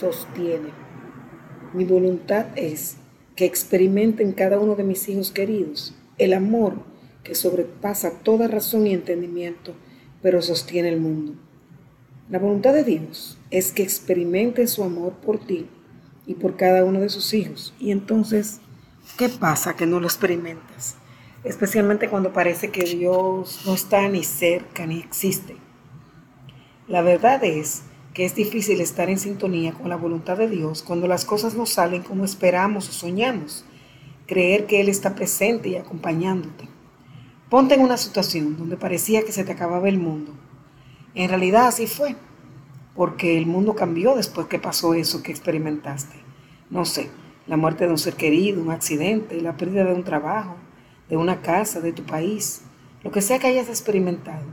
sostiene. Mi voluntad es que experimenten cada uno de mis hijos queridos el amor que sobrepasa toda razón y entendimiento, pero sostiene el mundo. La voluntad de Dios es que experimenten su amor por ti y por cada uno de sus hijos. Y entonces, ¿qué pasa que no lo experimentas? Especialmente cuando parece que Dios no está ni cerca ni existe. La verdad es que es difícil estar en sintonía con la voluntad de Dios cuando las cosas no salen como esperamos o soñamos. Creer que Él está presente y acompañándote. Ponte en una situación donde parecía que se te acababa el mundo. En realidad así fue porque el mundo cambió después que pasó eso que experimentaste. No sé, la muerte de un ser querido, un accidente, la pérdida de un trabajo, de una casa, de tu país, lo que sea que hayas experimentado.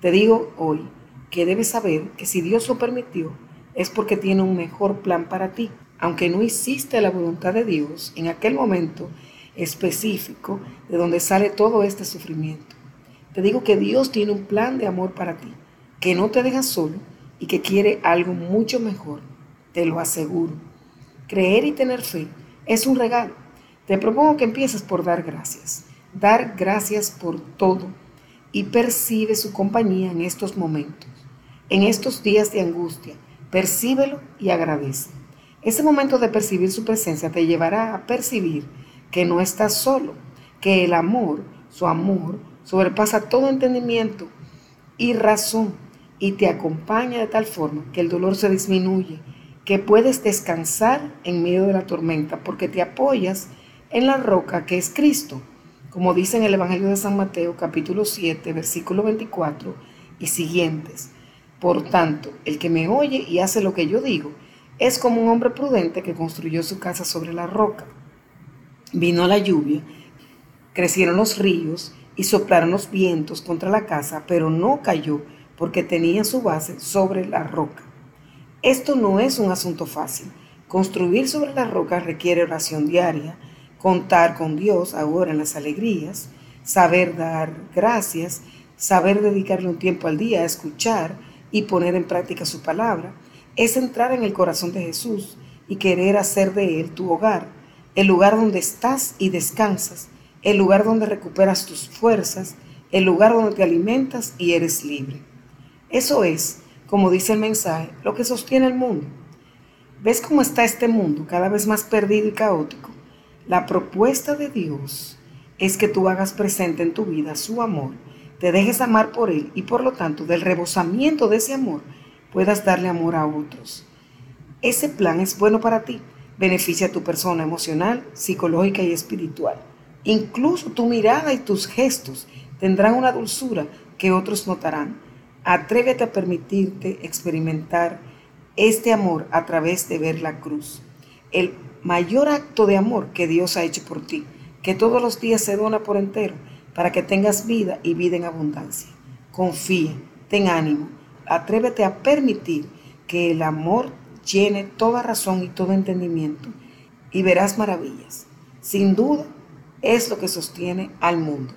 Te digo hoy que debes saber que si Dios lo permitió, es porque tiene un mejor plan para ti. Aunque no hiciste la voluntad de Dios en aquel momento específico de donde sale todo este sufrimiento. Te digo que Dios tiene un plan de amor para ti, que no te deja solo y que quiere algo mucho mejor, te lo aseguro. Creer y tener fe es un regalo. Te propongo que empieces por dar gracias. Dar gracias por todo y percibe su compañía en estos momentos, en estos días de angustia. Percíbelo y agradece. Ese momento de percibir su presencia te llevará a percibir que no estás solo, que el amor, su amor, sobrepasa todo entendimiento y razón y te acompaña de tal forma que el dolor se disminuye, que puedes descansar en medio de la tormenta porque te apoyas en la roca que es Cristo, como dice en el Evangelio de San Mateo capítulo 7 versículo 24 y siguientes. Por tanto, el que me oye y hace lo que yo digo, es como un hombre prudente que construyó su casa sobre la roca. Vino la lluvia, crecieron los ríos y soplaron los vientos contra la casa, pero no cayó porque tenía su base sobre la roca. Esto no es un asunto fácil. Construir sobre la roca requiere oración diaria, contar con Dios ahora en las alegrías, saber dar gracias, saber dedicarle un tiempo al día a escuchar y poner en práctica su palabra, es entrar en el corazón de Jesús y querer hacer de Él tu hogar, el lugar donde estás y descansas, el lugar donde recuperas tus fuerzas, el lugar donde te alimentas y eres libre. Eso es, como dice el mensaje, lo que sostiene el mundo. ¿Ves cómo está este mundo cada vez más perdido y caótico? La propuesta de Dios es que tú hagas presente en tu vida su amor, te dejes amar por Él y por lo tanto del rebosamiento de ese amor puedas darle amor a otros. Ese plan es bueno para ti, beneficia a tu persona emocional, psicológica y espiritual. Incluso tu mirada y tus gestos tendrán una dulzura que otros notarán Atrévete a permitirte experimentar este amor a través de ver la cruz. El mayor acto de amor que Dios ha hecho por ti, que todos los días se dona por entero para que tengas vida y vida en abundancia. Confía, ten ánimo, atrévete a permitir que el amor llene toda razón y todo entendimiento y verás maravillas. Sin duda, es lo que sostiene al mundo.